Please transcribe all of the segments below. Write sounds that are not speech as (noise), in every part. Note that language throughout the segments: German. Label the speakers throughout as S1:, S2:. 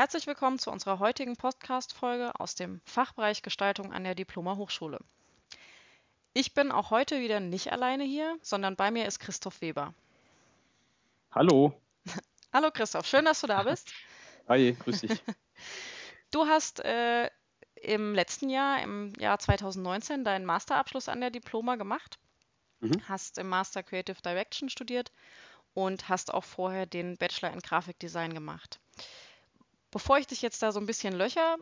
S1: Herzlich willkommen zu unserer heutigen Podcast-Folge aus dem Fachbereich Gestaltung an der Diploma Hochschule. Ich bin auch heute wieder nicht alleine hier, sondern bei mir ist Christoph Weber.
S2: Hallo. (laughs)
S1: Hallo Christoph, schön, dass du da bist. (laughs)
S2: Hi, grüß dich. (laughs)
S1: Du hast äh, im letzten Jahr, im Jahr 2019, deinen Masterabschluss an der Diploma gemacht, mhm. hast im Master Creative Direction studiert und hast auch vorher den Bachelor in Grafikdesign gemacht. Bevor ich dich jetzt da so ein bisschen löcher,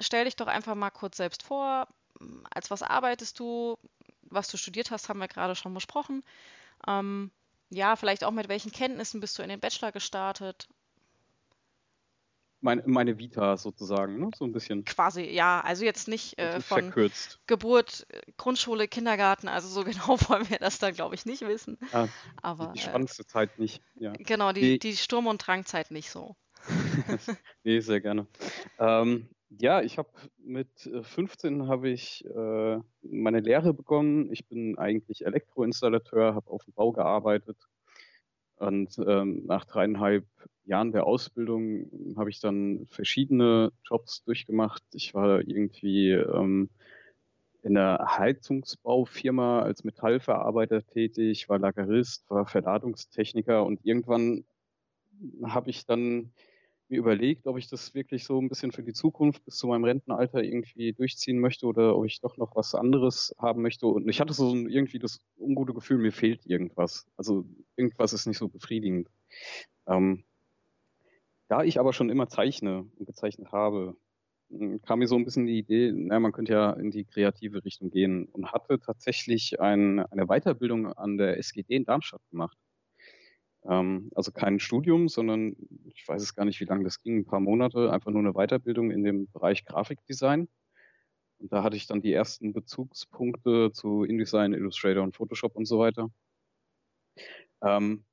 S1: stell dich doch einfach mal kurz selbst vor. Als was arbeitest du? Was du studiert hast, haben wir gerade schon besprochen. Ähm, ja, vielleicht auch mit welchen Kenntnissen bist du in den Bachelor gestartet?
S2: Meine, meine Vita sozusagen, ne? so ein bisschen.
S1: Quasi, ja. Also jetzt nicht äh, von
S2: verkürzt.
S1: Geburt, Grundschule, Kindergarten. Also so (laughs) genau wollen wir das dann, glaube ich, nicht wissen.
S2: Ja, Aber die, die spannendste äh, Zeit nicht. Ja.
S1: Genau, die, die Sturm- und Drangzeit nicht so. (laughs)
S2: nee, sehr gerne. Ähm, ja, ich habe mit 15 habe ich äh, meine Lehre begonnen. Ich bin eigentlich Elektroinstallateur, habe auf dem Bau gearbeitet und ähm, nach dreieinhalb Jahren der Ausbildung habe ich dann verschiedene Jobs durchgemacht. Ich war irgendwie ähm, in einer Heizungsbaufirma als Metallverarbeiter tätig, war Lagerist, war Verladungstechniker und irgendwann habe ich dann mir überlegt, ob ich das wirklich so ein bisschen für die Zukunft bis zu meinem Rentenalter irgendwie durchziehen möchte oder ob ich doch noch was anderes haben möchte. Und ich hatte so irgendwie das ungute Gefühl, mir fehlt irgendwas. Also irgendwas ist nicht so befriedigend. Ähm, da ich aber schon immer zeichne und gezeichnet habe, kam mir so ein bisschen die Idee, naja, man könnte ja in die kreative Richtung gehen und hatte tatsächlich ein, eine Weiterbildung an der SGD in Darmstadt gemacht. Ähm, also kein Studium, sondern ich weiß es gar nicht, wie lange das ging, ein paar Monate, einfach nur eine Weiterbildung in dem Bereich Grafikdesign. Und da hatte ich dann die ersten Bezugspunkte zu InDesign, Illustrator und Photoshop und so weiter. Ähm,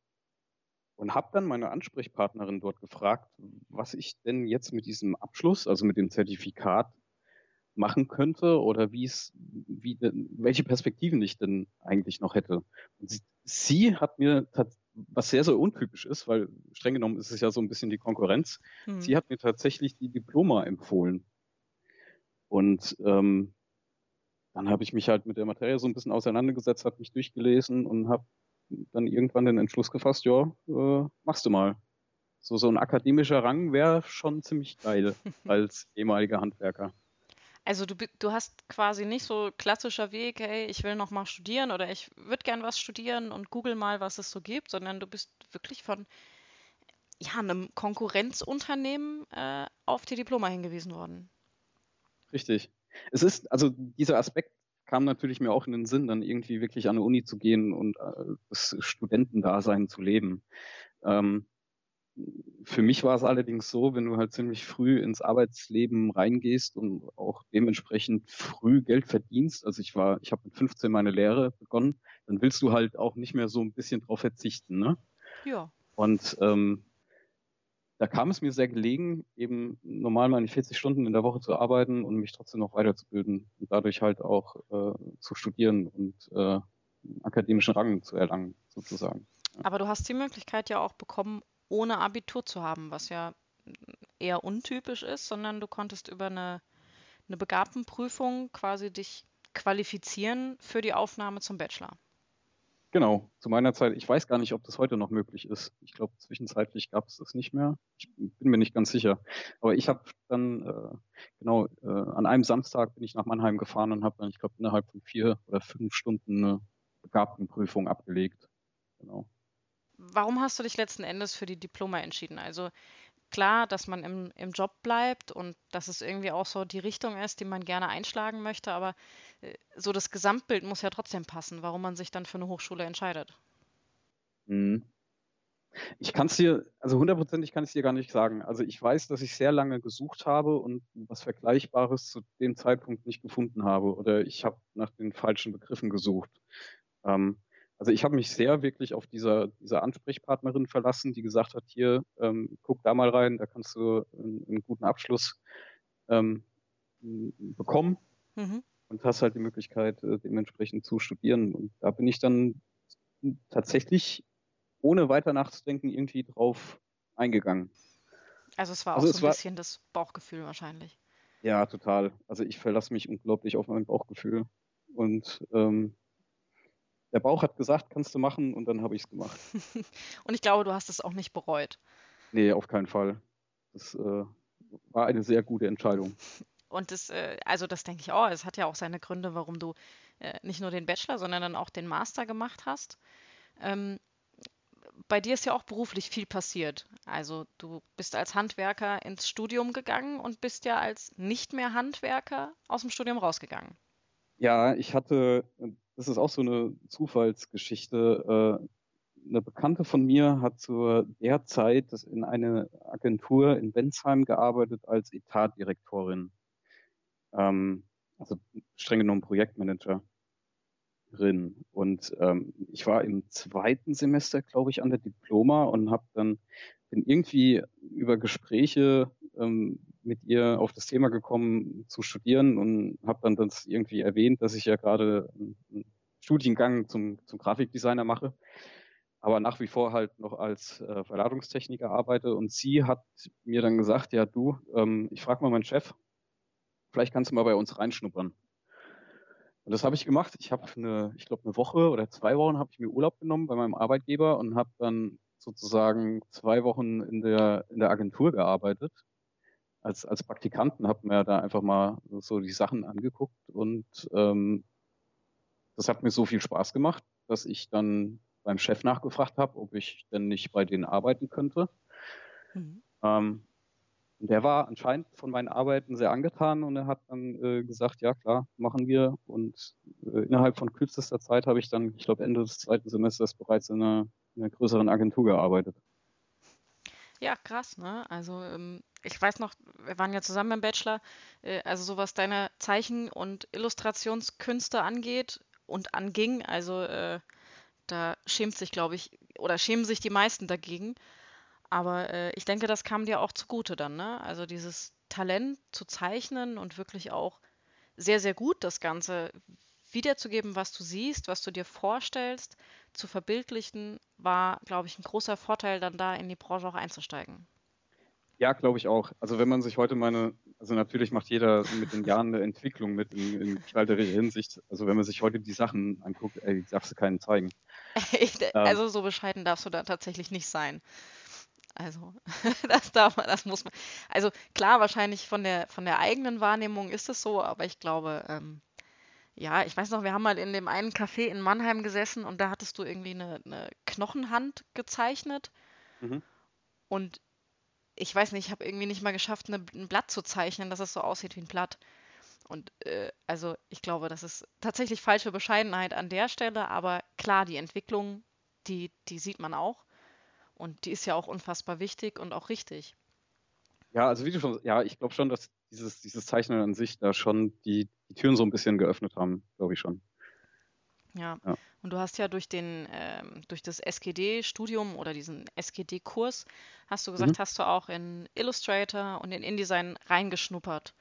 S2: und habe dann meine Ansprechpartnerin dort gefragt, was ich denn jetzt mit diesem Abschluss, also mit dem Zertifikat, machen könnte oder wie es, wie, welche Perspektiven ich denn eigentlich noch hätte. Und sie, sie hat mir was sehr, sehr untypisch ist, weil streng genommen ist es ja so ein bisschen die Konkurrenz. Hm. Sie hat mir tatsächlich die Diploma empfohlen. Und ähm, dann habe ich mich halt mit der Materie so ein bisschen auseinandergesetzt, habe mich durchgelesen und habe dann irgendwann den Entschluss gefasst, ja, äh, machst du mal. So, so ein akademischer Rang wäre schon ziemlich geil (laughs) als ehemaliger Handwerker.
S1: Also du, du hast quasi nicht so klassischer Weg, hey, ich will noch mal studieren oder ich würde gern was studieren und google mal, was es so gibt, sondern du bist wirklich von ja, einem Konkurrenzunternehmen äh, auf die Diploma hingewiesen worden.
S2: Richtig. Es ist, also dieser Aspekt kam natürlich mir auch in den Sinn, dann irgendwie wirklich an eine Uni zu gehen und äh, das Studentendasein zu leben. Ähm, für mich war es allerdings so, wenn du halt ziemlich früh ins Arbeitsleben reingehst und auch dementsprechend früh Geld verdienst, also ich war, ich habe mit 15 meine Lehre begonnen, dann willst du halt auch nicht mehr so ein bisschen drauf verzichten, ne?
S1: Ja.
S2: Und ähm, da kam es mir sehr gelegen, eben normal meine 40 Stunden in der Woche zu arbeiten und mich trotzdem noch weiterzubilden und dadurch halt auch äh, zu studieren und äh, akademischen Rang zu erlangen, sozusagen.
S1: Aber du hast die Möglichkeit ja auch bekommen, ohne Abitur zu haben, was ja eher untypisch ist, sondern du konntest über eine, eine Begabtenprüfung quasi dich qualifizieren für die Aufnahme zum Bachelor.
S2: Genau, zu meiner Zeit, ich weiß gar nicht, ob das heute noch möglich ist. Ich glaube, zwischenzeitlich gab es das nicht mehr. Ich bin mir nicht ganz sicher. Aber ich habe dann, äh, genau, äh, an einem Samstag bin ich nach Mannheim gefahren und habe dann, ich glaube, innerhalb von vier oder fünf Stunden eine Begabtenprüfung abgelegt. Genau
S1: warum hast du dich letzten Endes für die Diploma entschieden? Also klar, dass man im, im Job bleibt und dass es irgendwie auch so die Richtung ist, die man gerne einschlagen möchte, aber äh, so das Gesamtbild muss ja trotzdem passen, warum man sich dann für eine Hochschule entscheidet.
S2: Mhm. Ich kann es dir, also hundertprozentig kann ich dir gar nicht sagen. Also ich weiß, dass ich sehr lange gesucht habe und was Vergleichbares zu dem Zeitpunkt nicht gefunden habe oder ich habe nach den falschen Begriffen gesucht. Ähm, also ich habe mich sehr wirklich auf dieser, dieser Ansprechpartnerin verlassen, die gesagt hat, hier, ähm, guck da mal rein, da kannst du einen, einen guten Abschluss ähm, bekommen mhm. und hast halt die Möglichkeit, äh, dementsprechend zu studieren. Und da bin ich dann tatsächlich, ohne weiter nachzudenken, irgendwie drauf eingegangen.
S1: Also es war also auch so ein bisschen das Bauchgefühl wahrscheinlich.
S2: Ja, total. Also ich verlasse mich unglaublich auf mein Bauchgefühl. Und ähm, der Bauch hat gesagt, kannst du machen und dann habe ich es gemacht. (laughs)
S1: und ich glaube, du hast es auch nicht bereut.
S2: Nee, auf keinen Fall. Das äh, war eine sehr gute Entscheidung.
S1: Und das, äh, also das denke ich auch, es hat ja auch seine Gründe, warum du äh, nicht nur den Bachelor, sondern dann auch den Master gemacht hast. Ähm, bei dir ist ja auch beruflich viel passiert. Also du bist als Handwerker ins Studium gegangen und bist ja als nicht mehr Handwerker aus dem Studium rausgegangen.
S2: Ja, ich hatte, das ist auch so eine Zufallsgeschichte. Äh, eine Bekannte von mir hat zu der Zeit in einer Agentur in Bensheim gearbeitet als Etatdirektorin. Ähm, also streng genommen Projektmanagerin. Und ähm, ich war im zweiten Semester, glaube ich, an der Diploma und habe dann bin irgendwie über Gespräche ähm, mit ihr auf das Thema gekommen zu studieren und habe dann das irgendwie erwähnt, dass ich ja gerade einen Studiengang zum, zum Grafikdesigner mache, aber nach wie vor halt noch als äh, Verladungstechniker arbeite. Und sie hat mir dann gesagt, ja du, ähm, ich frage mal meinen Chef, vielleicht kannst du mal bei uns reinschnuppern. Und das habe ich gemacht. Ich habe eine, ich glaube eine Woche oder zwei Wochen habe ich mir Urlaub genommen bei meinem Arbeitgeber und habe dann sozusagen zwei Wochen in der in der Agentur gearbeitet als als Praktikanten habe mir da einfach mal so die Sachen angeguckt und ähm, das hat mir so viel Spaß gemacht, dass ich dann beim Chef nachgefragt habe, ob ich denn nicht bei denen arbeiten könnte. Mhm. Ähm, der war anscheinend von meinen Arbeiten sehr angetan und er hat dann äh, gesagt, ja klar, machen wir. Und äh, innerhalb von kürzester Zeit habe ich dann, ich glaube Ende des zweiten Semesters bereits in einer, in einer größeren Agentur gearbeitet.
S1: Ja, krass, ne? Also ähm, ich weiß noch, wir waren ja zusammen im Bachelor, äh, also so was deine Zeichen- und Illustrationskünste angeht und anging, also äh, da schämt sich, glaube ich, oder schämen sich die meisten dagegen. Aber äh, ich denke, das kam dir auch zugute dann, ne? Also dieses Talent zu zeichnen und wirklich auch sehr, sehr gut das Ganze wiederzugeben, was du siehst, was du dir vorstellst, zu verbildlichen, war, glaube ich, ein großer Vorteil, dann da in die Branche auch einzusteigen.
S2: Ja, glaube ich auch. Also wenn man sich heute meine, also natürlich macht jeder mit den Jahren eine Entwicklung mit in, in gestalterischer Hinsicht. Also wenn man sich heute die Sachen anguckt, ey, darfst du keinen zeigen. (laughs)
S1: also so bescheiden darfst du da tatsächlich nicht sein. Also, (laughs) das darf man, das muss man. Also klar, wahrscheinlich von der von der eigenen Wahrnehmung ist es so, aber ich glaube, ähm, ja, ich weiß noch, wir haben mal in dem einen Café in Mannheim gesessen und da hattest du irgendwie eine, eine Knochenhand gezeichnet. Mhm. Und ich weiß nicht, ich habe irgendwie nicht mal geschafft, eine, ein Blatt zu zeichnen, dass es so aussieht wie ein Blatt. Und äh, also ich glaube, das ist tatsächlich falsche Bescheidenheit an der Stelle, aber klar, die Entwicklung, die, die sieht man auch. Und die ist ja auch unfassbar wichtig und auch richtig.
S2: Ja, also wie du schon, ja, ich glaube schon, dass dieses, dieses Zeichnen an sich da schon die, die Türen so ein bisschen geöffnet haben, glaube ich schon.
S1: Ja. ja. Und du hast ja durch den, ähm, durch das SGD-Studium oder diesen SGD-Kurs, hast du gesagt, mhm. hast du auch in Illustrator und in InDesign reingeschnuppert.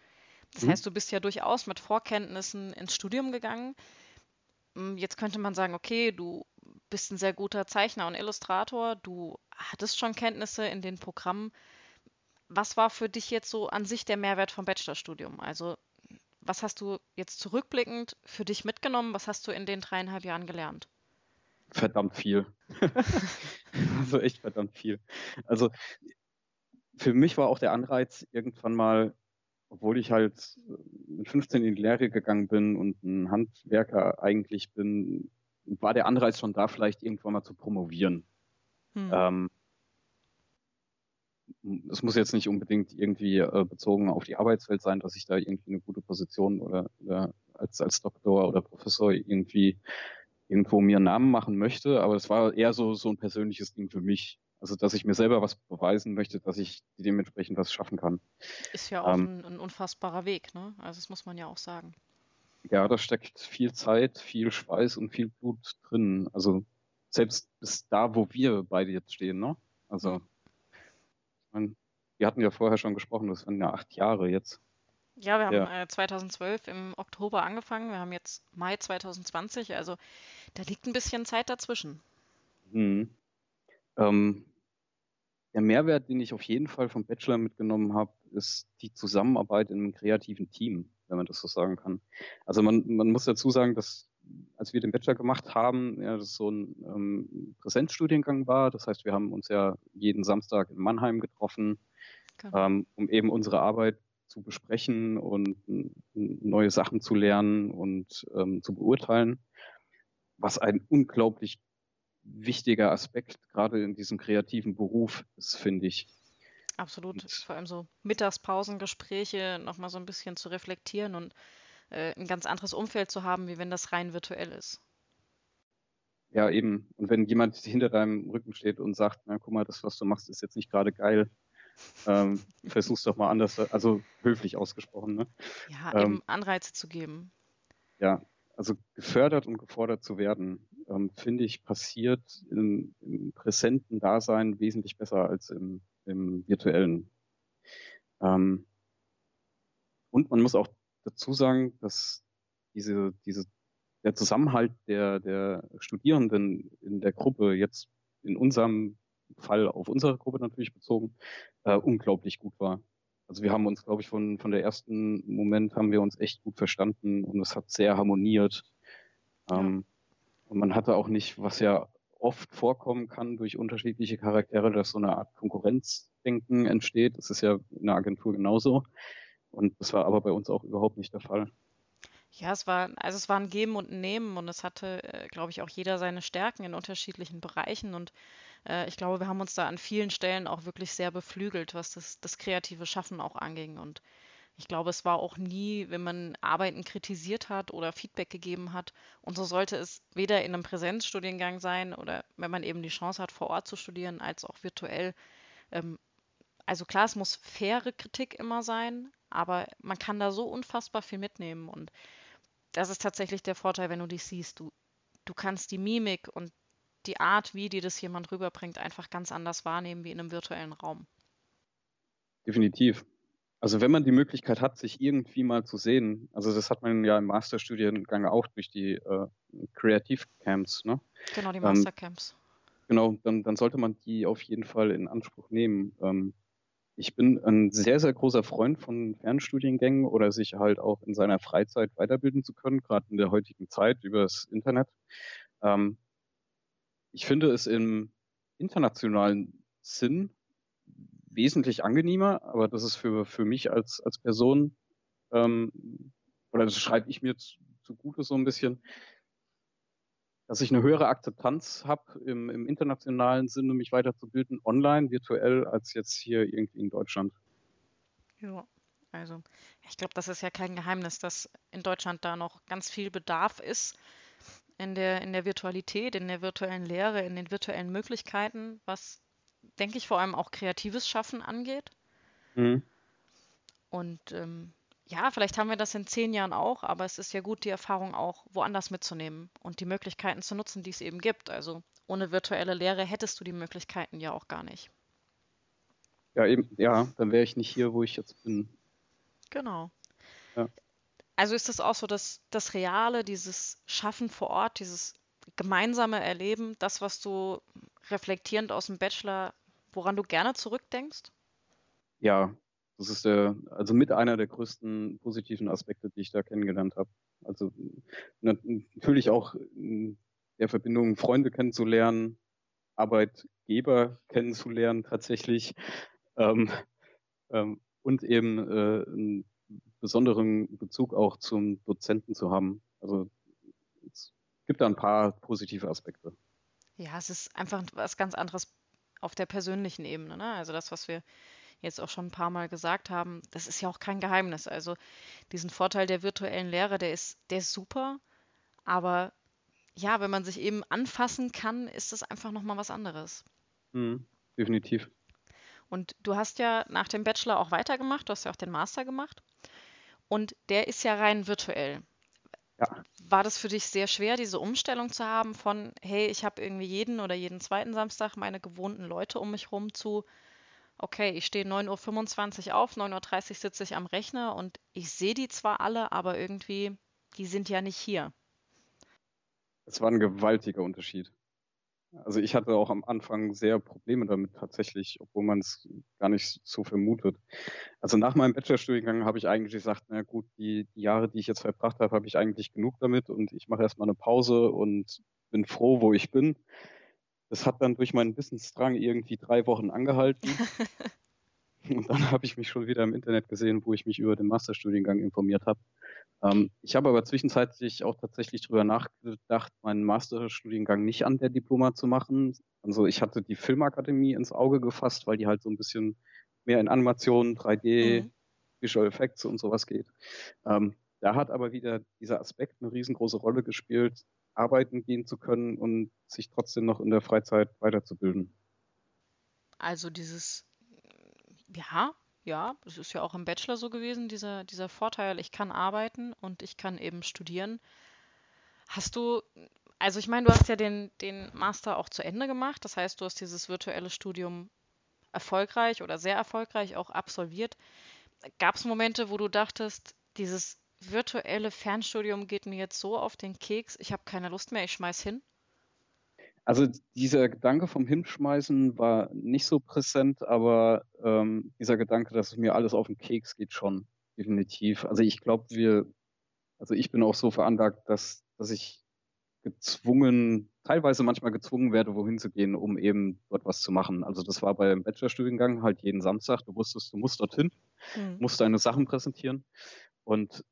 S1: Das mhm. heißt, du bist ja durchaus mit Vorkenntnissen ins Studium gegangen. Hm, jetzt könnte man sagen, okay, du bist ein sehr guter Zeichner und Illustrator, du hattest schon Kenntnisse in den Programmen. Was war für dich jetzt so an sich der Mehrwert vom Bachelorstudium? Also was hast du jetzt zurückblickend für dich mitgenommen? Was hast du in den dreieinhalb Jahren gelernt?
S2: Verdammt viel. (laughs) also echt verdammt viel. Also für mich war auch der Anreiz irgendwann mal, obwohl ich halt mit 15 in die Lehre gegangen bin und ein Handwerker eigentlich bin, war der Anreiz schon da, vielleicht irgendwann mal zu promovieren. Hm. Ähm, es muss jetzt nicht unbedingt irgendwie äh, bezogen auf die Arbeitswelt sein, dass ich da irgendwie eine gute Position oder, oder als, als Doktor oder Professor irgendwie irgendwo mir einen Namen machen möchte, aber es war eher so, so ein persönliches Ding für mich. Also, dass ich mir selber was beweisen möchte, dass ich dementsprechend was schaffen kann.
S1: Ist ja auch ähm, ein, ein, unfassbarer Weg, ne? Also, das muss man ja auch sagen.
S2: Ja, da steckt viel Zeit, viel Schweiß und viel Blut drin. Also, selbst bis da, wo wir beide jetzt stehen, ne? Also, mhm meine, wir hatten ja vorher schon gesprochen, das waren ja acht Jahre jetzt.
S1: Ja, wir haben ja. Äh, 2012 im Oktober angefangen, wir haben jetzt Mai 2020, also da liegt ein bisschen Zeit dazwischen.
S2: Mhm. Ähm, der Mehrwert, den ich auf jeden Fall vom Bachelor mitgenommen habe, ist die Zusammenarbeit in einem kreativen Team, wenn man das so sagen kann. Also man, man muss dazu sagen, dass als wir den Bachelor gemacht haben, ja, das so ein ähm, Präsenzstudiengang war. Das heißt, wir haben uns ja jeden Samstag in Mannheim getroffen, genau. ähm, um eben unsere Arbeit zu besprechen und neue Sachen zu lernen und ähm, zu beurteilen, was ein unglaublich wichtiger Aspekt gerade in diesem kreativen Beruf ist, finde ich.
S1: Absolut, und, vor allem so Mittagspausengespräche nochmal so ein bisschen zu reflektieren und äh, ein ganz anderes Umfeld zu haben, wie wenn das rein virtuell ist.
S2: Ja, eben. Und wenn jemand hinter deinem Rücken steht und sagt, na guck mal, das, was du machst, ist jetzt nicht gerade geil, ähm, (laughs) versuch's doch mal anders, also höflich ausgesprochen. Ne?
S1: Ja, ähm, eben Anreize zu geben.
S2: Ja, also gefördert und gefordert zu werden, ähm, finde ich, passiert im, im, präsenten Dasein wesentlich besser als im, im virtuellen. Ähm, und man muss auch dazu sagen, dass diese, diese, der Zusammenhalt der, der Studierenden in der Gruppe jetzt in unserem Fall auf unsere Gruppe natürlich bezogen, äh, unglaublich gut war. Also wir haben uns, glaube ich, von, von der ersten Moment haben wir uns echt gut verstanden und es hat sehr harmoniert. Ähm. Und man hatte auch nicht, was ja oft vorkommen kann durch unterschiedliche Charaktere, dass so eine Art Konkurrenzdenken entsteht. Das ist ja in der Agentur genauso. Und das war aber bei uns auch überhaupt nicht der Fall.
S1: Ja, es war, also es war ein Geben und ein Nehmen und es hatte, äh, glaube ich, auch jeder seine Stärken in unterschiedlichen Bereichen und äh, ich glaube, wir haben uns da an vielen Stellen auch wirklich sehr beflügelt, was das, das kreative Schaffen auch anging und ich glaube, es war auch nie, wenn man Arbeiten kritisiert hat oder Feedback gegeben hat. Und so sollte es weder in einem Präsenzstudiengang sein oder wenn man eben die Chance hat, vor Ort zu studieren, als auch virtuell. Ähm, also klar, es muss faire Kritik immer sein, aber man kann da so unfassbar viel mitnehmen und das ist tatsächlich der Vorteil, wenn du dich siehst. Du, du kannst die Mimik und die Art, wie dir das jemand rüberbringt, einfach ganz anders wahrnehmen wie in einem virtuellen Raum.
S2: Definitiv. Also wenn man die Möglichkeit hat, sich irgendwie mal zu sehen, also das hat man ja im Masterstudiengang auch durch die äh, Creative Camps, ne?
S1: Genau, die Mastercamps. Ähm,
S2: genau, dann, dann sollte man die auf jeden Fall in Anspruch nehmen. Ähm, ich bin ein sehr, sehr großer Freund von Fernstudiengängen oder sich halt auch in seiner Freizeit weiterbilden zu können, gerade in der heutigen Zeit über das Internet. Ähm, ich finde es im internationalen Sinn wesentlich angenehmer, aber das ist für, für mich als, als Person, ähm, oder das schreibe ich mir zugute so ein bisschen, dass ich eine höhere Akzeptanz habe im, im internationalen Sinne, mich weiterzubilden, online, virtuell, als jetzt hier irgendwie in Deutschland.
S1: Ja, also ich glaube, das ist ja kein Geheimnis, dass in Deutschland da noch ganz viel Bedarf ist in der, in der Virtualität, in der virtuellen Lehre, in den virtuellen Möglichkeiten, was, denke ich, vor allem auch kreatives Schaffen angeht. Mhm. Und ähm, ja, vielleicht haben wir das in zehn Jahren auch, aber es ist ja gut, die Erfahrung auch woanders mitzunehmen und die Möglichkeiten zu nutzen, die es eben gibt. Also ohne virtuelle Lehre hättest du die Möglichkeiten ja auch gar nicht.
S2: Ja, eben, ja, dann wäre ich nicht hier, wo ich jetzt bin.
S1: Genau. Ja. Also ist es auch so, dass das Reale, dieses Schaffen vor Ort, dieses gemeinsame Erleben, das, was du reflektierend aus dem Bachelor, woran du gerne zurückdenkst?
S2: Ja, das ist der, also mit einer der größten positiven Aspekte, die ich da kennengelernt habe. Also natürlich auch in der Verbindung Freunde kennenzulernen, Arbeitgeber kennenzulernen tatsächlich ähm, ähm, und eben äh, einen besonderen Bezug auch zum Dozenten zu haben. Also es gibt da ein paar positive Aspekte.
S1: Ja, es ist einfach was ganz anderes auf der persönlichen Ebene. Ne? Also das, was wir jetzt auch schon ein paar Mal gesagt haben, das ist ja auch kein Geheimnis. Also diesen Vorteil der virtuellen Lehre, der ist, der ist super, aber ja, wenn man sich eben anfassen kann, ist das einfach nochmal was anderes.
S2: Mhm, definitiv.
S1: Und du hast ja nach dem Bachelor auch weitergemacht, du hast ja auch den Master gemacht. Und der ist ja rein virtuell. Ja. War das für dich sehr schwer, diese Umstellung zu haben von, hey, ich habe irgendwie jeden oder jeden zweiten Samstag meine gewohnten Leute um mich rum zu, okay, ich stehe 9.25 Uhr auf, 9.30 Uhr sitze ich am Rechner und ich sehe die zwar alle, aber irgendwie, die sind ja nicht hier.
S2: Es war ein gewaltiger Unterschied. Also ich hatte auch am Anfang sehr Probleme damit tatsächlich, obwohl man es gar nicht so vermutet. Also nach meinem Bachelorstudiengang habe ich eigentlich gesagt, na gut, die, die Jahre, die ich jetzt verbracht habe, habe ich eigentlich genug damit und ich mache erstmal eine Pause und bin froh, wo ich bin. Das hat dann durch meinen Wissensdrang irgendwie drei Wochen angehalten. (laughs) und (laughs) dann habe ich mich schon wieder im Internet gesehen, wo ich mich über den Masterstudiengang informiert habe. Ähm, ich habe aber zwischenzeitlich auch tatsächlich darüber nachgedacht, meinen Masterstudiengang nicht an der Diploma zu machen. Also ich hatte die Filmakademie ins Auge gefasst, weil die halt so ein bisschen mehr in Animationen, 3D, mhm. Visual Effects und sowas geht. Ähm, da hat aber wieder dieser Aspekt eine riesengroße Rolle gespielt, arbeiten gehen zu können und sich trotzdem noch in der Freizeit weiterzubilden.
S1: Also dieses, ja, ja, es ist ja auch im Bachelor so gewesen, dieser, dieser Vorteil, ich kann arbeiten und ich kann eben studieren. Hast du, also ich meine, du hast ja den, den Master auch zu Ende gemacht, das heißt, du hast dieses virtuelle Studium erfolgreich oder sehr erfolgreich auch absolviert. Gab es Momente, wo du dachtest, dieses virtuelle Fernstudium geht mir jetzt so auf den Keks, ich habe keine Lust mehr, ich schmeiß hin?
S2: Also dieser Gedanke vom Hinschmeißen war nicht so präsent, aber ähm, dieser Gedanke, dass es mir alles auf den Keks geht, schon definitiv. Also ich glaube, wir, also ich bin auch so veranlagt, dass, dass ich gezwungen, teilweise manchmal gezwungen werde, wohin zu gehen, um eben dort was zu machen. Also das war beim Bachelorstudiengang halt jeden Samstag. Du wusstest, du musst dorthin, mhm. musst deine Sachen präsentieren. Und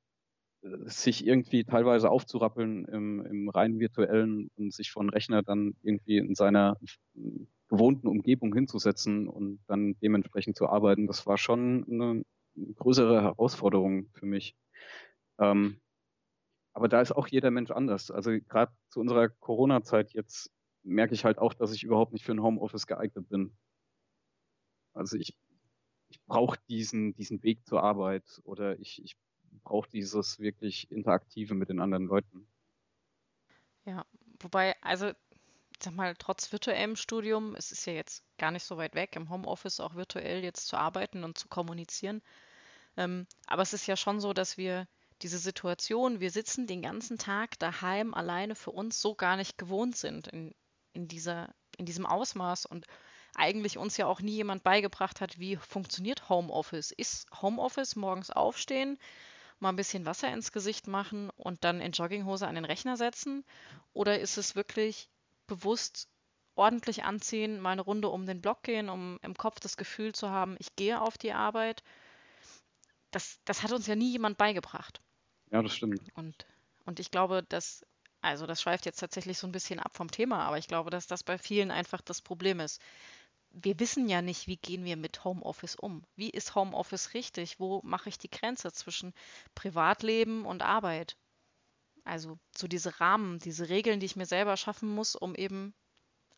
S2: sich irgendwie teilweise aufzurappeln im, im rein virtuellen und sich von Rechner dann irgendwie in seiner gewohnten Umgebung hinzusetzen und dann dementsprechend zu arbeiten, das war schon eine größere Herausforderung für mich. Ähm, aber da ist auch jeder Mensch anders. Also gerade zu unserer Corona-Zeit jetzt merke ich halt auch, dass ich überhaupt nicht für ein Homeoffice geeignet bin. Also ich, ich brauche diesen, diesen Weg zur Arbeit oder ich, ich braucht dieses wirklich Interaktive mit den anderen Leuten.
S1: Ja, wobei, also, ich sag mal, trotz virtuellem Studium, es ist ja jetzt gar nicht so weit weg, im Homeoffice auch virtuell jetzt zu arbeiten und zu kommunizieren. Ähm, aber es ist ja schon so, dass wir diese Situation, wir sitzen den ganzen Tag daheim alleine für uns so gar nicht gewohnt sind in, in, dieser, in diesem Ausmaß und eigentlich uns ja auch nie jemand beigebracht hat, wie funktioniert Homeoffice. Ist Homeoffice morgens aufstehen, mal ein bisschen Wasser ins Gesicht machen und dann in Jogginghose an den Rechner setzen? Oder ist es wirklich bewusst ordentlich anziehen, mal eine Runde um den Block gehen, um im Kopf das Gefühl zu haben, ich gehe auf die Arbeit? Das, das hat uns ja nie jemand beigebracht.
S2: Ja, das stimmt.
S1: Und, und ich glaube, dass, also das schweift jetzt tatsächlich so ein bisschen ab vom Thema, aber ich glaube, dass das bei vielen einfach das Problem ist wir wissen ja nicht, wie gehen wir mit Homeoffice um. Wie ist Homeoffice richtig? Wo mache ich die Grenze zwischen Privatleben und Arbeit? Also so diese Rahmen, diese Regeln, die ich mir selber schaffen muss, um eben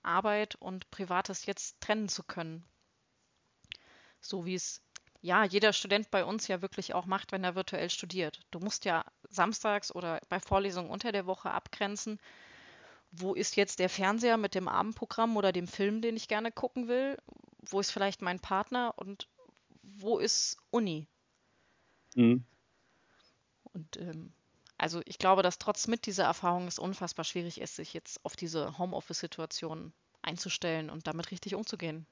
S1: Arbeit und Privates jetzt trennen zu können. So wie es ja jeder Student bei uns ja wirklich auch macht, wenn er virtuell studiert. Du musst ja samstags oder bei Vorlesungen unter der Woche abgrenzen, wo ist jetzt der Fernseher mit dem Abendprogramm oder dem Film, den ich gerne gucken will? Wo ist vielleicht mein Partner und wo ist Uni? Mhm. Und ähm, also ich glaube, dass trotz mit dieser Erfahrung es unfassbar schwierig ist, sich jetzt auf diese Homeoffice-Situation einzustellen und damit richtig umzugehen.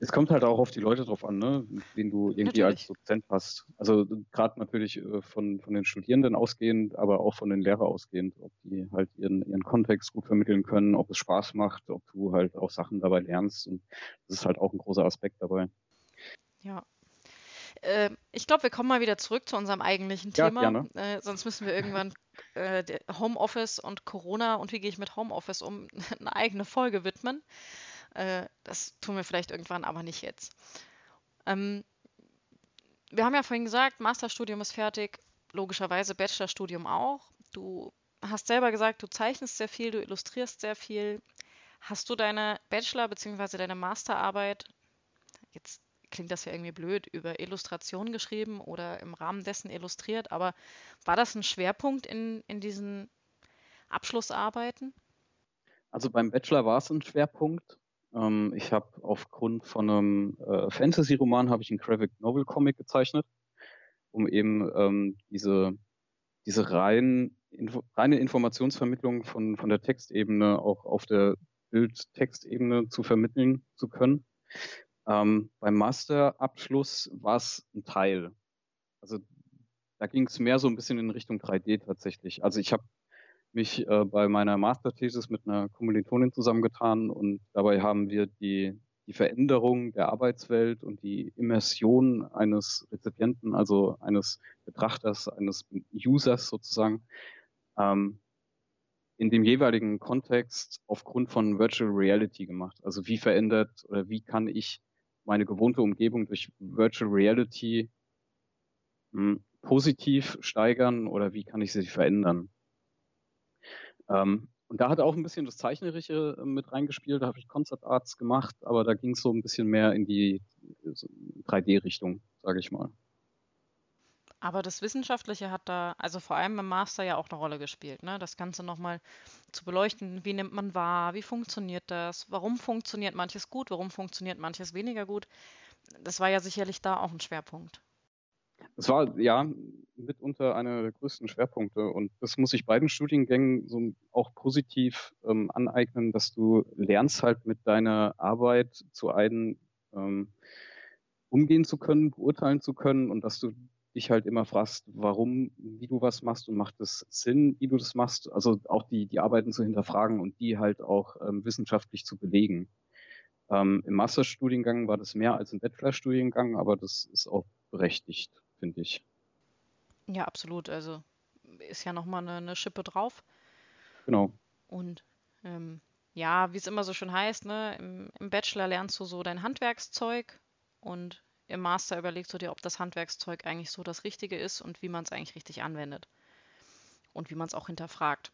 S2: Es kommt halt auch auf die Leute drauf an, ne, den du irgendwie natürlich. als Dozent hast. Also gerade natürlich äh, von, von den Studierenden ausgehend, aber auch von den Lehrern ausgehend, ob die halt ihren, ihren Kontext gut vermitteln können, ob es Spaß macht, ob du halt auch Sachen dabei lernst. Und das ist halt auch ein großer Aspekt dabei.
S1: Ja, äh, ich glaube, wir kommen mal wieder zurück zu unserem eigentlichen Thema. Ja, äh, sonst müssen wir irgendwann äh, Homeoffice und Corona und wie gehe ich mit Homeoffice um (laughs) eine eigene Folge widmen. Äh, das tun wir vielleicht irgendwann, aber nicht jetzt. Ähm, wir haben ja vorhin gesagt, Masterstudium ist fertig, logischerweise Bachelorstudium auch. Du hast selber gesagt, du zeichnest sehr viel, du illustrierst sehr viel. Hast du deine Bachelor- bzw. deine Masterarbeit, jetzt klingt das ja irgendwie blöd, über Illustration geschrieben oder im Rahmen dessen illustriert, aber war das ein Schwerpunkt in, in diesen Abschlussarbeiten?
S2: Also beim Bachelor war es ein Schwerpunkt. Ähm, ich habe aufgrund von einem äh, Fantasy-Roman habe ich einen Graphic Novel Comic gezeichnet, um eben ähm, diese diese rein, info, reine Informationsvermittlung von von der Textebene auch auf der Bild-Textebene zu vermitteln zu können. Ähm, beim Masterabschluss war es ein Teil. Also da ging es mehr so ein bisschen in Richtung 3D tatsächlich. Also ich habe mich äh, bei meiner Masterthesis mit einer Kommilitonin zusammengetan und dabei haben wir die, die Veränderung der Arbeitswelt und die Immersion eines Rezipienten, also eines Betrachters, eines Users sozusagen, ähm, in dem jeweiligen Kontext aufgrund von Virtual Reality gemacht. Also wie verändert oder wie kann ich meine gewohnte Umgebung durch Virtual Reality mh, hm, positiv steigern oder wie kann ich sie verändern? Ähm, und da hat auch ein bisschen das Zeichnerische äh, mit reingespielt. Da habe ich Concept Arts gemacht, aber da ging es so ein bisschen mehr in die so 3D-Richtung, sage ich mal.
S1: Aber das Wissenschaftliche hat da, also vor allem im Master ja auch eine Rolle gespielt, ne? Das Ganze nochmal zu beleuchten, wie nimmt man wahr, wie funktioniert das, warum funktioniert manches gut, warum funktioniert manches weniger gut. Das war ja sicherlich da auch ein Schwerpunkt.
S2: Es war ja mitunter einer der größten Schwerpunkte und das muss ich beiden Studiengängen so auch positiv ähm, aneignen, dass du lernst halt mit deiner Arbeit zu einem ähm, umgehen zu können, beurteilen zu können und dass du dich halt immer fragst, warum, wie du was machst und macht es Sinn, wie du das machst. Also auch die, die Arbeiten zu hinterfragen und die halt auch ähm, wissenschaftlich zu belegen. Ähm, Im Masterstudiengang war das mehr als im Bachelorstudiengang, aber das ist auch berechtigt finde ich.
S1: Ja, absolut. Also ist ja nochmal eine, eine Schippe drauf.
S2: Genau.
S1: Und ähm, ja, wie es immer so schön heißt, ne, im, im Bachelor lernst du so dein Handwerkszeug und im Master überlegst du dir, ob das Handwerkszeug eigentlich so das Richtige ist und wie man es eigentlich richtig anwendet. Und wie man es auch hinterfragt.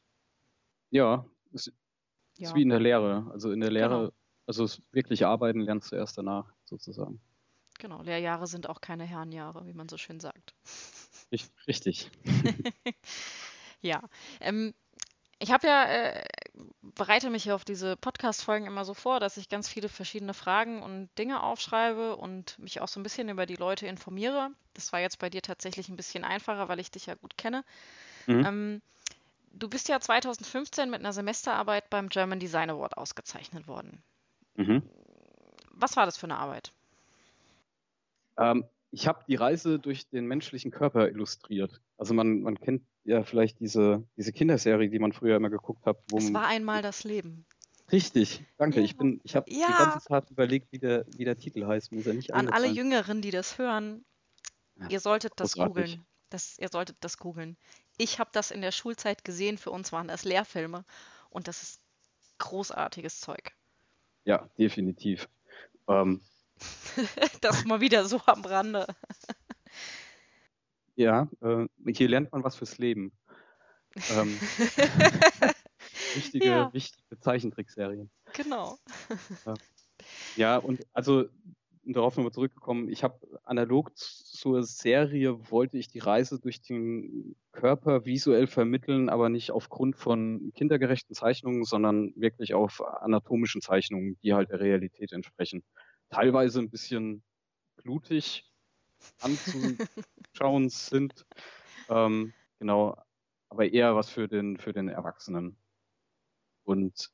S2: Ja, es ja. ist wie in der Lehre. Also in der Lehre, genau. also wirklich arbeiten lernst du erst danach sozusagen.
S1: Genau, Lehrjahre sind auch keine Herrenjahre, wie man so schön sagt.
S2: Richtig. (laughs)
S1: ja, ähm, ich habe ja, äh, bereite mich ja auf diese Podcast-Folgen immer so vor, dass ich ganz viele verschiedene Fragen und Dinge aufschreibe und mich auch so ein bisschen über die Leute informiere. Das war jetzt bei dir tatsächlich ein bisschen einfacher, weil ich dich ja gut kenne. Mhm. Ähm, du bist ja 2015 mit einer Semesterarbeit beim German Design Award ausgezeichnet worden. Mhm. Was war das für eine Arbeit?
S2: Ähm, ich habe die Reise durch den menschlichen Körper illustriert. Also man, man kennt ja vielleicht diese, diese Kinderserie, die man früher immer geguckt hat.
S1: Wo es war einmal das Leben.
S2: Richtig, danke. Ja. Ich ich habe ja. die ganze Zeit überlegt, wie der, wie der Titel heißt. Mir ist
S1: ja nicht An alle Jüngeren, die das hören, ihr solltet das googeln. Das, ihr solltet das googeln. Ich habe das in der Schulzeit gesehen. Für uns waren das Lehrfilme und das ist großartiges Zeug.
S2: Ja, definitiv. Ähm, (laughs)
S1: das mal wieder so am Rande.
S2: Ja, äh, hier lernt man was fürs Leben. Ähm, (laughs) wichtige, ja. wichtige Zeichentrickserien.
S1: Genau.
S2: Ja, und also darauf nochmal zurückgekommen, ich habe analog zur Serie wollte ich die Reise durch den Körper visuell vermitteln, aber nicht aufgrund von kindergerechten Zeichnungen, sondern wirklich auf anatomischen Zeichnungen, die halt der Realität entsprechen teilweise ein bisschen blutig anzuschauen (laughs) sind. Ähm, genau, aber eher was für den, für den Erwachsenen. Und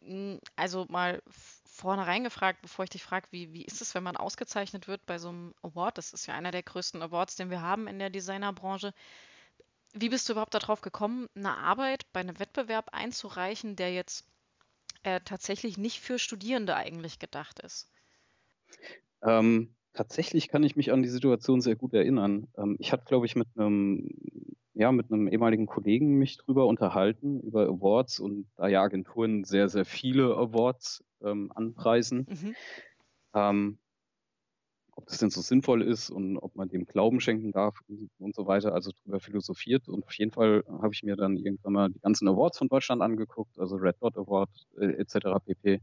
S1: hm, also mal vornherein gefragt, bevor ich dich frage, wie, wie ist es, wenn man ausgezeichnet wird bei so einem Award? Das ist ja einer der größten Awards, den wir haben in der Designerbranche. Wie bist du überhaupt darauf gekommen, eine Arbeit bei einem Wettbewerb einzureichen, der jetzt äh, tatsächlich nicht für Studierende eigentlich gedacht ist?
S2: Ähm, tatsächlich kann ich mich an die Situation sehr gut erinnern. Ähm, ich hatte, glaube ich, mit einem ja, mit einem ehemaligen Kollegen mich drüber unterhalten, über Awards und da ja Agenturen sehr, sehr viele Awards ähm, anpreisen. Mhm. Ob das denn so sinnvoll ist und ob man dem Glauben schenken darf und, so weiter, also drüber philosophiert. Und auf jeden Fall habe ich mir dann irgendwann mal die ganzen Awards von Deutschland angeguckt, also Red Dot Award äh, etc. pp.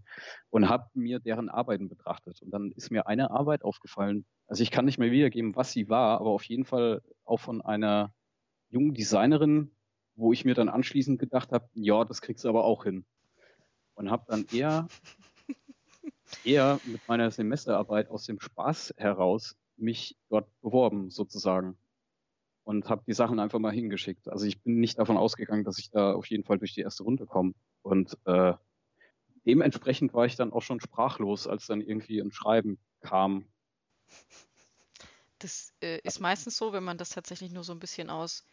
S2: und habe mir deren Arbeiten betrachtet. Und dann ist mir eine Arbeit aufgefallen. Also ich kann nicht mehr wiedergeben, was sie war, aber auf jeden Fall auch von einer jungen Designerin, wo ich mir dann anschließend gedacht habe, ja, das kriegst du aber auch hin. Und habe dann eher eher mit meiner Semesterarbeit aus dem Spaß heraus mich dort beworben, sozusagen. Und habe die Sachen einfach mal hingeschickt. Also ich bin nicht davon ausgegangen, dass ich da auf jeden Fall durch die erste Runde komme. Und äh, dementsprechend war ich dann auch schon sprachlos, als dann irgendwie ein Schreiben kam.
S1: Das äh, ist meistens so, wenn man das tatsächlich nur so ein bisschen aus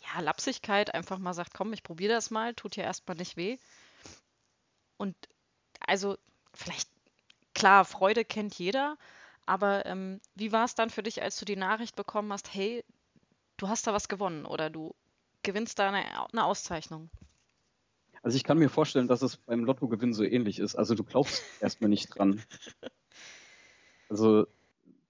S1: ja, Lapsigkeit einfach mal sagt, komm, ich probiere das mal, tut ja erstmal nicht weh. Und also vielleicht, klar, Freude kennt jeder, aber ähm, wie war es dann für dich, als du die Nachricht bekommen hast, hey, du hast da was gewonnen oder du gewinnst da eine, eine Auszeichnung?
S2: Also ich kann mir vorstellen, dass es beim Lottogewinn so ähnlich ist. Also du glaubst (laughs) erstmal nicht dran. Also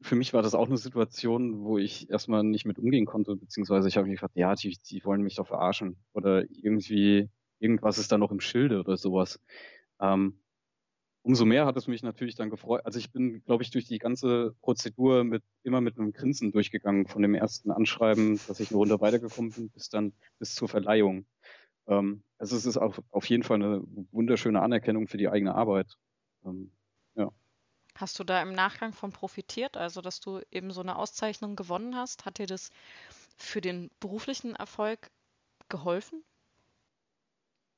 S2: für mich war das auch eine Situation, wo ich erstmal nicht mit umgehen konnte, beziehungsweise ich habe mir gedacht, ja, die, die wollen mich doch verarschen. Oder irgendwie, irgendwas ist da noch im Schilde oder sowas. Ähm, umso mehr hat es mich natürlich dann gefreut. Also ich bin, glaube ich, durch die ganze Prozedur mit immer mit einem Grinsen durchgegangen, von dem ersten Anschreiben, dass ich eine Runde weitergekommen bin, bis dann bis zur Verleihung. Ähm, also es ist auf, auf jeden Fall eine wunderschöne Anerkennung für die eigene Arbeit. Ähm, ja.
S1: Hast du da im Nachgang von profitiert, also dass du eben so eine Auszeichnung gewonnen hast? Hat dir das für den beruflichen Erfolg geholfen?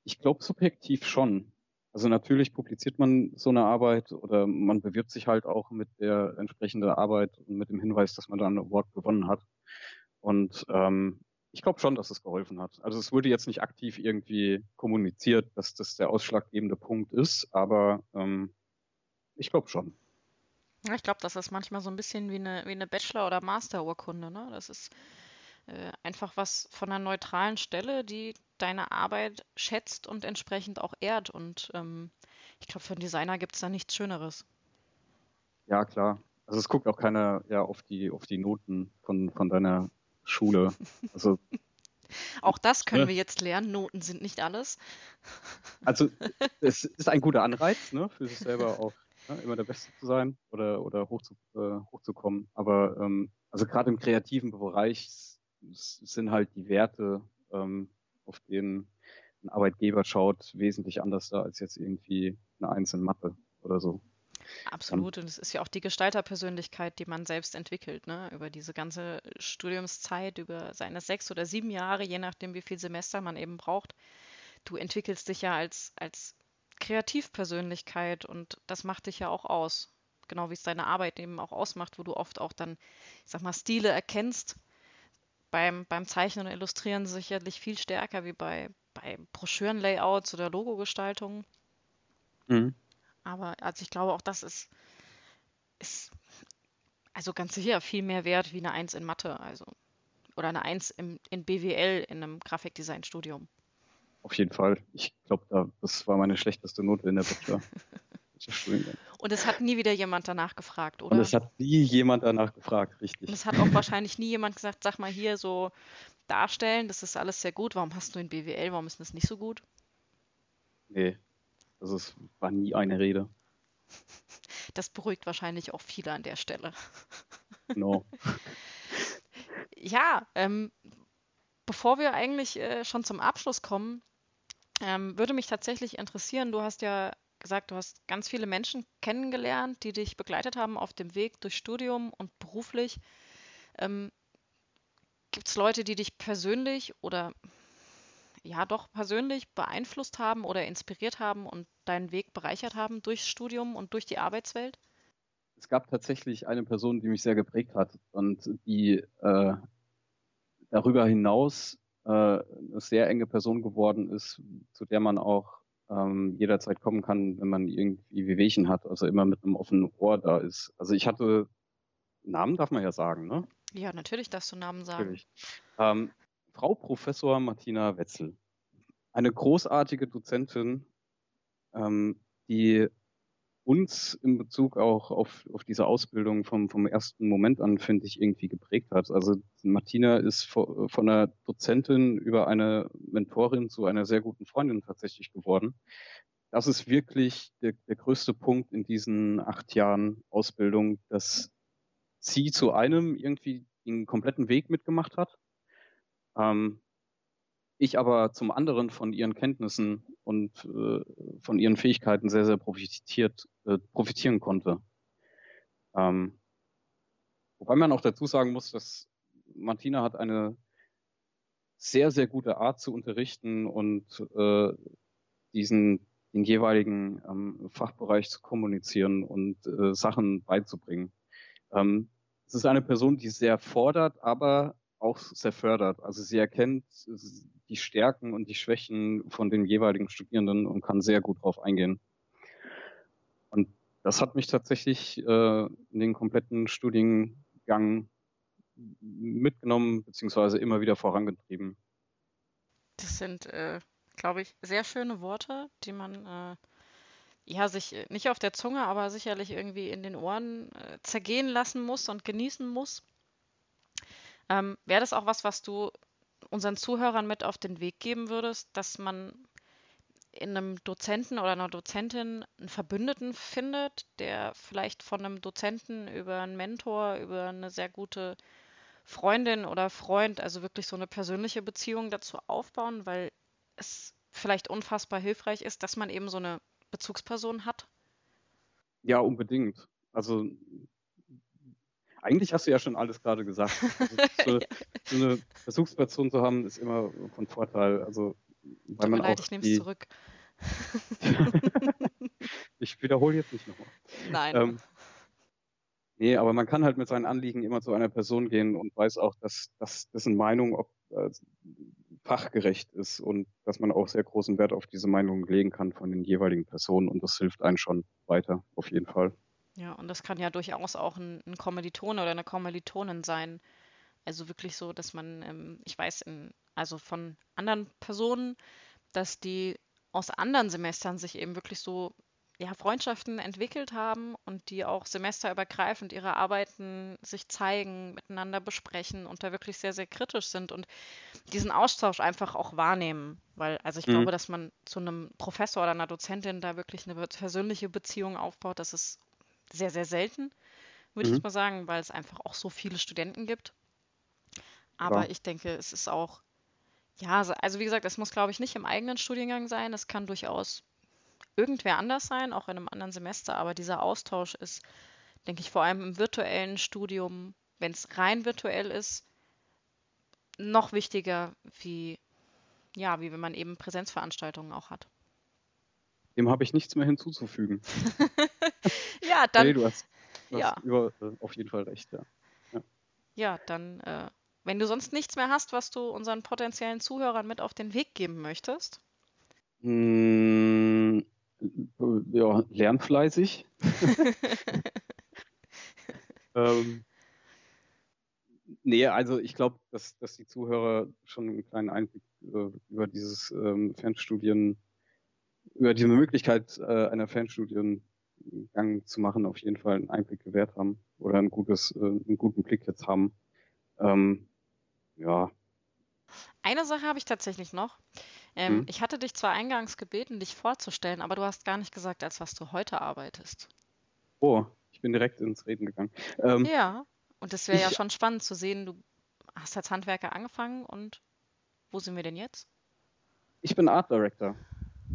S2: Ich glaube subjektiv schon. Also natürlich publiziert man so eine Arbeit oder man bewirbt sich halt auch mit der entsprechenden Arbeit und mit dem Hinweis, dass man da ein Award gewonnen hat. Und ähm, ich glaube schon, dass es geholfen hat. Also es wurde jetzt nicht aktiv irgendwie kommuniziert, dass das der ausschlaggebende Punkt ist, aber ähm, ich glaube schon.
S1: Ja, ich glaube, das ist manchmal so ein bisschen wie eine, wie eine Bachelor- oder Master-Urkunde. Ne? Das ist äh, einfach was von einer neutralen Stelle, die deine Arbeit schätzt und entsprechend auch ehrt. Und ähm, ich glaube, für einen Designer gibt es da nichts Schöneres.
S2: Ja, klar. Also es guckt auch keiner ja, auf, die, auf die Noten von, von deiner Schule. (laughs) Also,
S1: Auch das können ne? wir jetzt lernen. Noten sind nicht alles. (laughs)
S2: Also es ist ein guter Anreiz, ne, für sich selber auch ne, immer der Beste zu sein oder, oder hoch zu, äh, hochzukommen. Aber ähm, also gerade im kreativen Bereich sind halt die Werte, ähm, auf denen ein Arbeitgeber schaut, wesentlich anders da als jetzt irgendwie eine Eins in Mathe oder so.
S1: Absolut. Und es ist ja auch die Gestalterpersönlichkeit, die man selbst entwickelt, ne? Über diese ganze Studiumszeit, über seine sechs oder sieben Jahre, je nachdem, wie viel Semester man eben braucht. Du entwickelst dich ja als, als Kreativpersönlichkeit und das macht dich ja auch aus. Genau wie es deine Arbeit eben auch ausmacht, wo du oft auch dann, ich sag mal, Stile erkennst. Beim, beim Zeichnen und Illustrieren sicherlich viel stärker wie bei, bei Broschürenlayouts oder Logogestaltungen. Mhm. Aber also ich glaube, auch das ist, ist also ganz sicher viel mehr wert wie eine Eins in Mathe, also oder eine Eins im, in BWL in einem Grafikdesign-Studium.
S2: Auf jeden Fall. Ich glaube, da, das war meine schlechteste Note in der Bachelor. (laughs)
S1: Und es hat nie wieder jemand danach gefragt, oder?
S2: Und es hat nie jemand danach gefragt, richtig.
S1: Und es hat auch wahrscheinlich nie jemand gesagt, sag mal hier so darstellen, das ist alles sehr gut, warum hast du in BWL, warum ist das nicht so gut?
S2: Nee, also es war nie eine Rede.
S1: Das beruhigt wahrscheinlich auch viele an der Stelle.
S2: Genau.
S1: ja, ähm, bevor wir eigentlich äh, schon zum Abschluss kommen, ähm, würde mich tatsächlich interessieren, du hast ja gesagt, du hast ganz viele Menschen kennengelernt, die dich begleitet haben auf dem Weg durch Studium und beruflich. Ähm, Gibt es Leute, die dich persönlich oder ja doch persönlich beeinflusst haben oder inspiriert haben und deinen Weg bereichert haben durchs Studium und durch die Arbeitswelt?
S2: Es gab tatsächlich eine Person, die mich sehr geprägt hat und die äh, darüber hinaus äh, eine sehr enge Person geworden ist, zu der man auch ähm, jederzeit kommen kann, wenn man irgendwie Wehwehchen hat, also immer mit einem offenen Ohr da ist. Also ich hatte Namen darf man ja sagen, ne?
S1: Ja, natürlich darfst du Namen sagen. Natürlich.
S2: Ähm, Frau Professor Martina Wetzel. Eine großartige Dozentin, ähm, die uns in Bezug auch auf, auf diese Ausbildung vom, vom ersten Moment an, finde ich, irgendwie geprägt hat. Also Martina ist von einer Dozentin über eine Mentorin zu einer sehr guten Freundin tatsächlich geworden. Das ist wirklich der, der größte Punkt in diesen acht Jahren Ausbildung, dass sie zu einem irgendwie den kompletten Weg mitgemacht hat ähm, ich aber zum anderen von ihren Kenntnissen und äh, von ihren Fähigkeiten sehr, sehr profitiert, äh, profitieren konnte. Ähm, wobei man auch dazu sagen muss, dass Martina hat eine sehr, sehr gute Art zu unterrichten und äh, diesen den jeweiligen ähm, Fachbereich zu kommunizieren und äh, Sachen beizubringen. Ähm, es ist eine Person, die sehr fordert, aber auch sehr fördert. Also sie erkennt die Stärken und die Schwächen von den jeweiligen Studierenden und kann sehr gut darauf eingehen. Und das hat mich tatsächlich äh, in den kompletten Studiengang mitgenommen, beziehungsweise immer wieder vorangetrieben.
S1: Das sind, äh, glaube ich, sehr schöne Worte, die man äh, ja sich nicht auf der Zunge, aber sicherlich irgendwie in den Ohren äh, zergehen lassen muss und genießen muss. Ähm, Wäre das auch was, was du unseren Zuhörern mit auf den Weg geben würdest, dass man in einem Dozenten oder einer Dozentin einen Verbündeten findet, der vielleicht von einem Dozenten über einen Mentor, über eine sehr gute Freundin oder Freund, also wirklich so eine persönliche Beziehung dazu aufbauen, weil es vielleicht unfassbar hilfreich ist, dass man eben so eine Bezugsperson hat?
S2: Ja, unbedingt. Also eigentlich hast du ja schon alles gerade gesagt. (laughs) Also, so, so, eine Bezugsperson zu haben, ist immer von Vorteil. Also,
S1: weil Tut man leid, auch ich nehme es zurück. (laughs) (laughs)
S2: ich wiederhole jetzt nicht nochmal.
S1: Nein. Ähm,
S2: nee, aber man kann halt mit seinen Anliegen immer zu einer Person gehen und weiß auch, dass, dass dessen Meinung ob, äh, fachgerecht ist und dass man auch sehr großen Wert auf diese Meinung legen kann von den jeweiligen Personen und das hilft einem schon weiter, auf jeden Fall.
S1: Ja, und das kann ja durchaus auch ein, ein Kommilitone oder eine Kommilitonin sein. Also wirklich so, dass man, ähm, ich weiß, in, also von anderen Personen, dass die aus anderen Semestern sich eben wirklich so ja, Freundschaften entwickelt haben und die auch semesterübergreifend ihre Arbeiten sich zeigen, miteinander besprechen und da wirklich sehr, sehr kritisch sind und diesen Austausch einfach auch wahrnehmen. Weil, also ich mhm. glaube, dass man zu einem Professor oder einer Dozentin da wirklich eine persönliche Beziehung aufbaut, das ist sehr, sehr selten, würde mhm. ich mal sagen, weil es einfach auch so viele Studenten gibt. Aber ja. ich denke, es ist auch ja, also wie gesagt, es muss, glaube ich, nicht im eigenen Studiengang sein. Es kann durchaus irgendwer anders sein, auch in einem anderen Semester. Aber dieser Austausch ist, denke ich, vor allem im virtuellen Studium, wenn es rein virtuell ist, noch wichtiger, wie, ja, wie wenn man eben Präsenzveranstaltungen auch hat.
S2: Dem habe ich nichts mehr hinzuzufügen. (laughs)
S1: ja, dann.
S2: Nee, du hast, du ja. hast über, äh, auf jeden Fall recht, ja.
S1: Ja, ja dann äh, wenn du sonst nichts mehr hast, was du unseren potenziellen Zuhörern mit auf den Weg geben möchtest?
S2: Mm, ja, lernfleißig. (laughs) ähm, nee, also ich glaube, dass, dass die Zuhörer schon einen kleinen Einblick äh, über dieses ähm, Fernstudien, über diese Möglichkeit äh, einer Fernstudiengang zu machen, auf jeden Fall einen Einblick gewährt haben oder ein gutes, äh, einen guten Blick jetzt haben. Ähm, ja.
S1: Eine Sache habe ich tatsächlich noch. Ähm, hm? Ich hatte dich zwar eingangs gebeten, dich vorzustellen, aber du hast gar nicht gesagt, als was du heute arbeitest.
S2: Oh, ich bin direkt ins Reden gegangen. Ähm,
S1: ja, und es wäre ja schon spannend zu sehen, du hast als Handwerker angefangen und wo sind wir denn jetzt?
S2: Ich bin Art Director,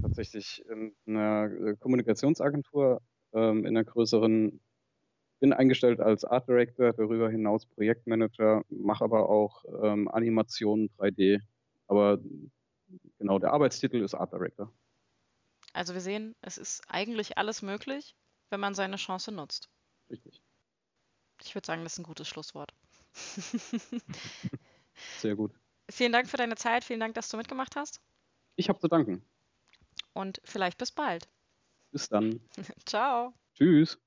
S2: tatsächlich in einer äh, Kommunikationsagentur, ähm, in einer größeren bin eingestellt als Art Director, darüber hinaus Projektmanager, mache aber auch ähm, Animationen 3D. Aber genau, der Arbeitstitel ist Art Director.
S1: Also wir sehen, es ist eigentlich alles möglich, wenn man seine Chance nutzt.
S2: Richtig.
S1: Ich würde sagen, das ist ein gutes Schlusswort. (laughs)
S2: Sehr gut.
S1: Vielen Dank für deine Zeit, vielen Dank, dass du mitgemacht hast.
S2: Ich habe zu danken.
S1: Und vielleicht bis bald.
S2: Bis dann. (laughs)
S1: Ciao.
S2: Tschüss.